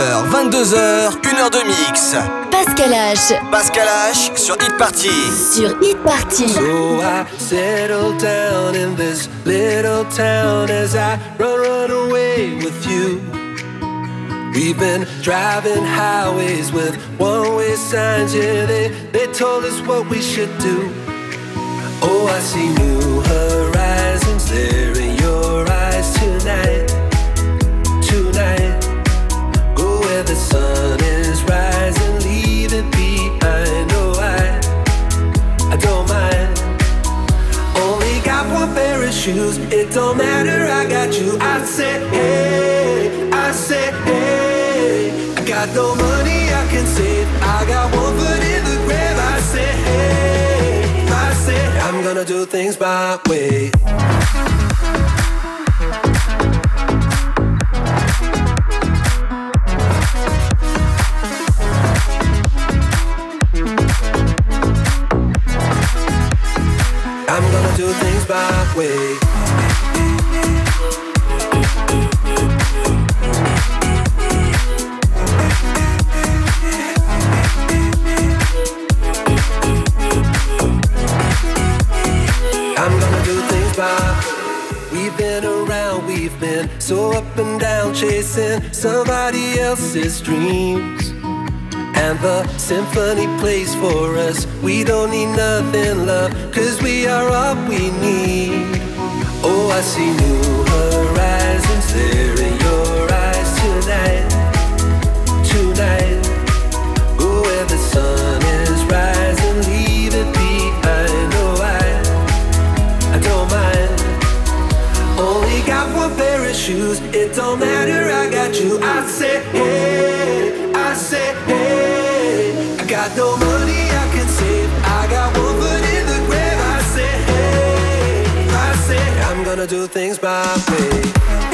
21h, 22h, 1h de mix. Pascal H. Pascal H sur Hit Party. Sur Hit Party. So I settle down in this little town as I run, run away with you. We've been driving highways with one way signs, yeah, they, they told us what we should do. Oh, I see new horizons there in your eyes tonight. Tonight, it behind alright. I don't mind. Only got one pair of shoes. It don't matter, I got you. I said, hey, I said, hey. I got no money I can save, I got one foot in the grave. I said, hey, I said, I'm gonna do things my way. Do things my way. I'm gonna do things We've been around, we've been so up and down, chasing somebody else's dreams. And the symphony plays for us. We don't need nothing, love, cause we are all we need. Oh, I see new horizons there in your eyes tonight. Tonight, go where the sun is rising, leave it behind. Oh, I, I don't mind. Only got one pair of shoes, it don't matter, I got you. I said, hey, I said, hey. I got no money I can save, I got one foot in the grave. I hey, I said, I'm gonna do things my way.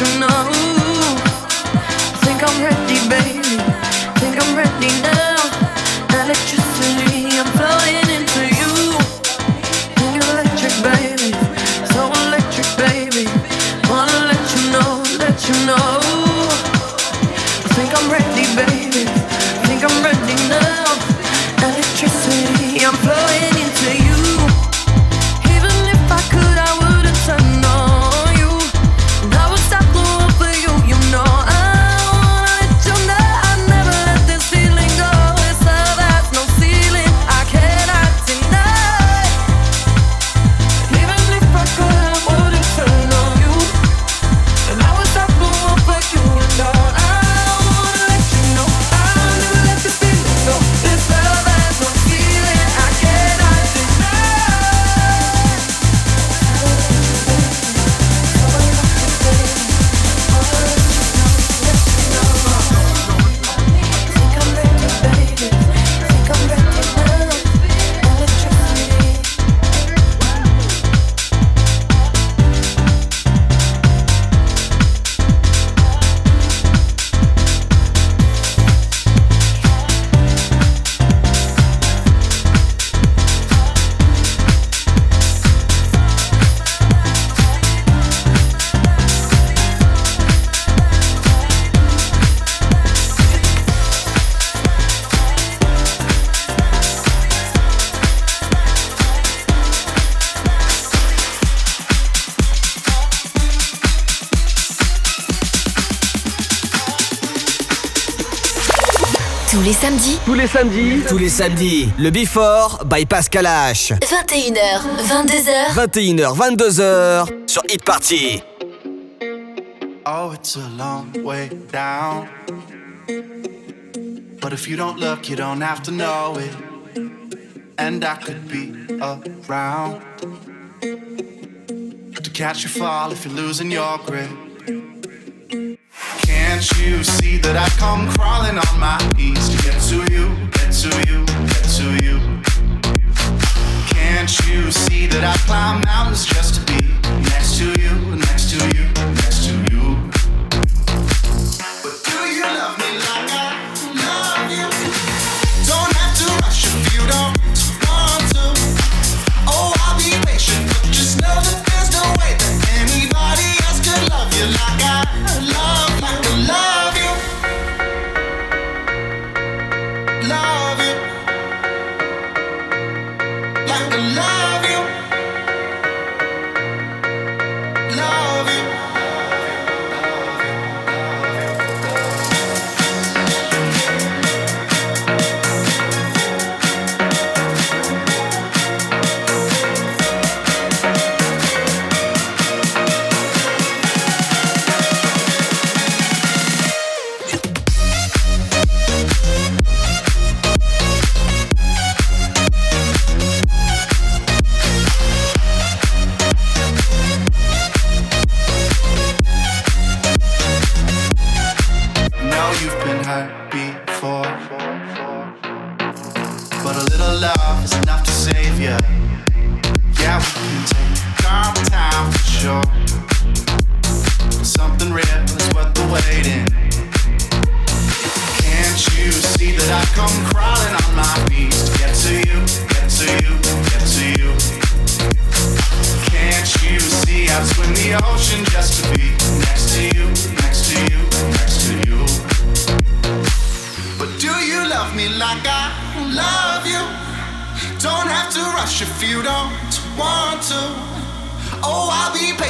you know. Tous les samedis. Tous les samedis. Le Before by Pascal H. 21h, 22h. 21h, 22h sur Hit Party. Oh, it's a long way down. But if you don't look, you don't have to know it. And I could be around to catch you fall if you're losing your grip. Can't you see that I come crawling on my knees to get to you, get to you, get to you? Can't you see that I climb mountains just to be next to you, next to you,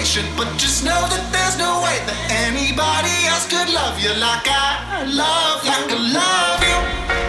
patient, but just know that there's no way that anybody else could love you like I love, like I love you.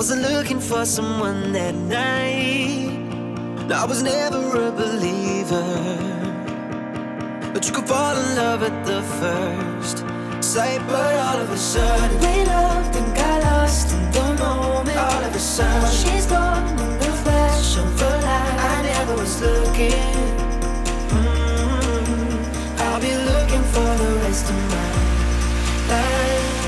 Wasn't looking for someone that night. I was never a believer. But you could fall in love at the first sight. But all of a sudden, we loved and got lost in the moment. All of a sudden, she's gone in the flash of a light. I never was looking. Mm-hmm. I'll be looking for the rest of my life.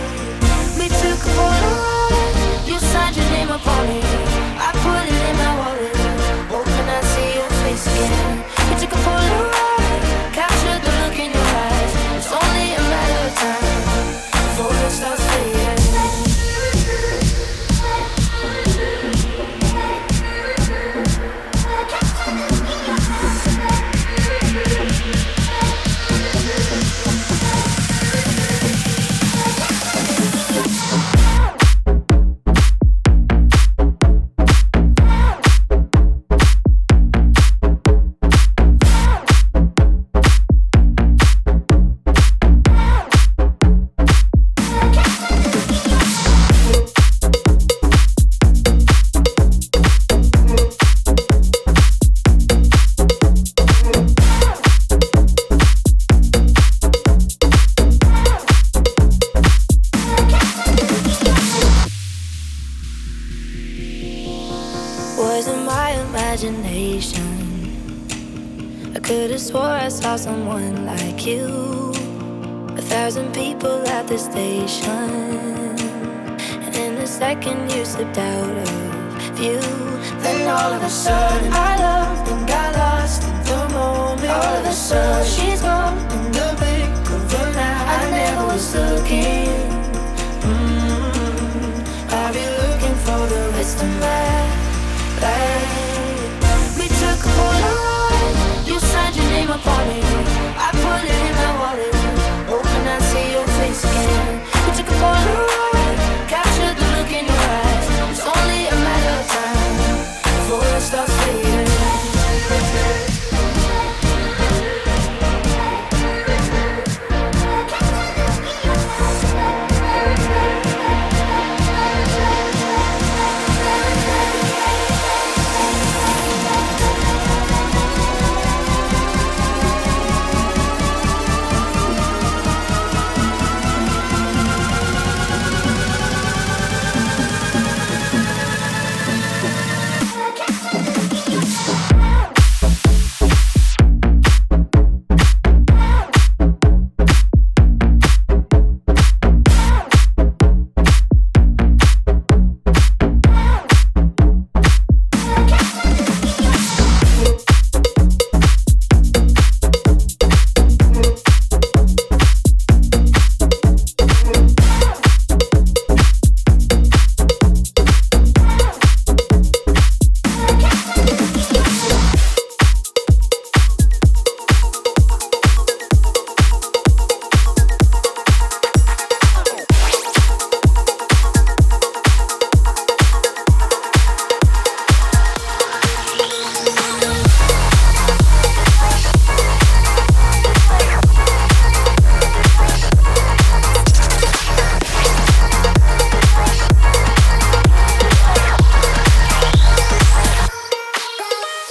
Sudden, she's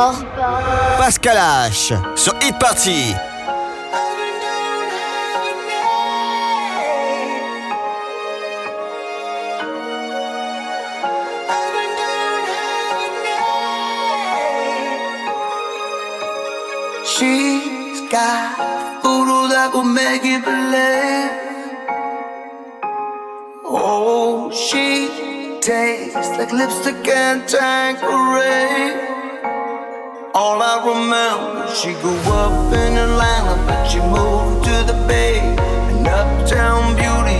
People. Pascal H sur Hit Party. She's got voodoo that will make it believe. Oh, she tastes like lipstick and tangerine. All I remember, she grew up in Atlanta, but she moved to the Bay, an uptown beauty.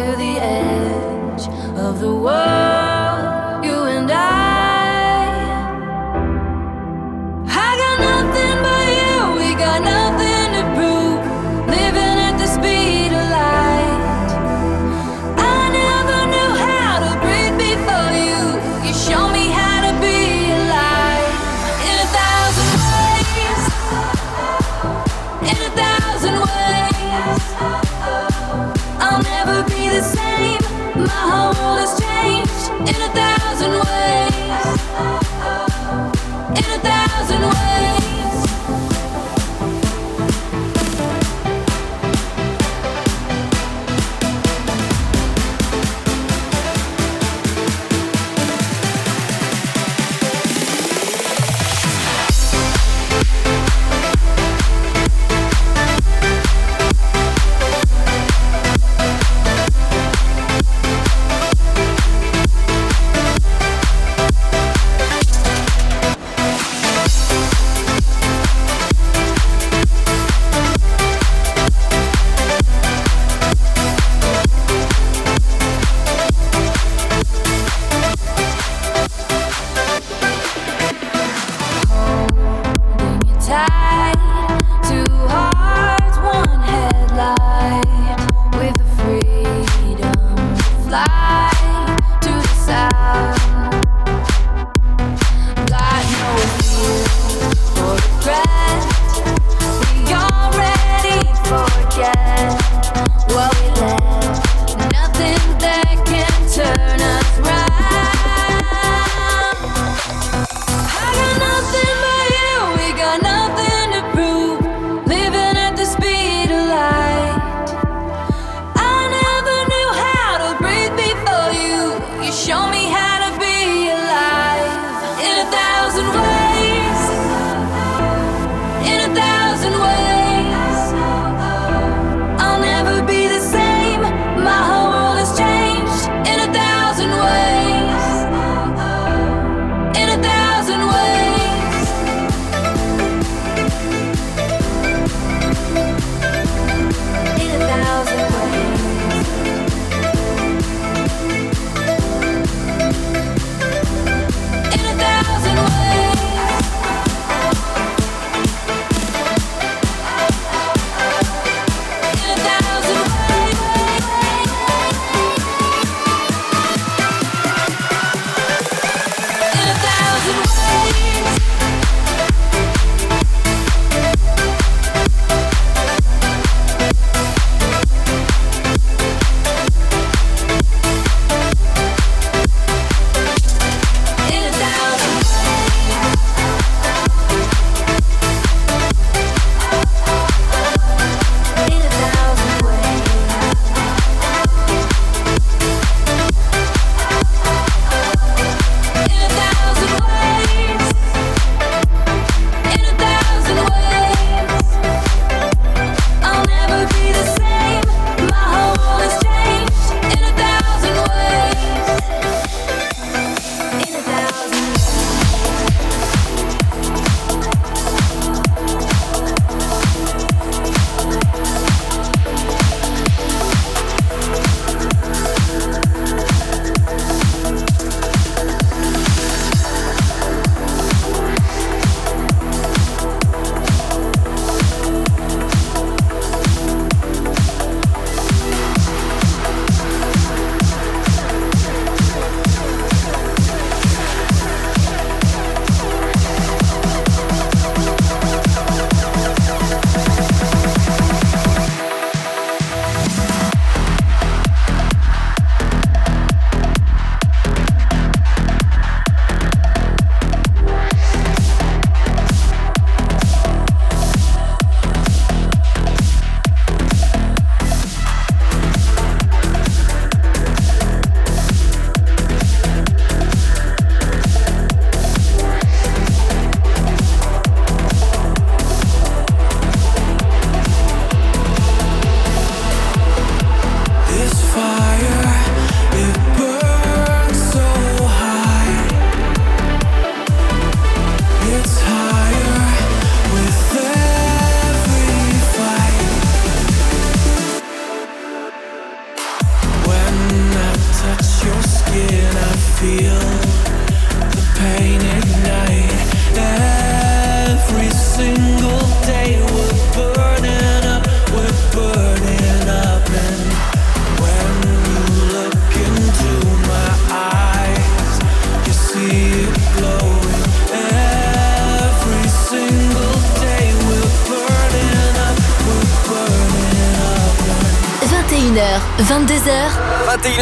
to the edge of the world.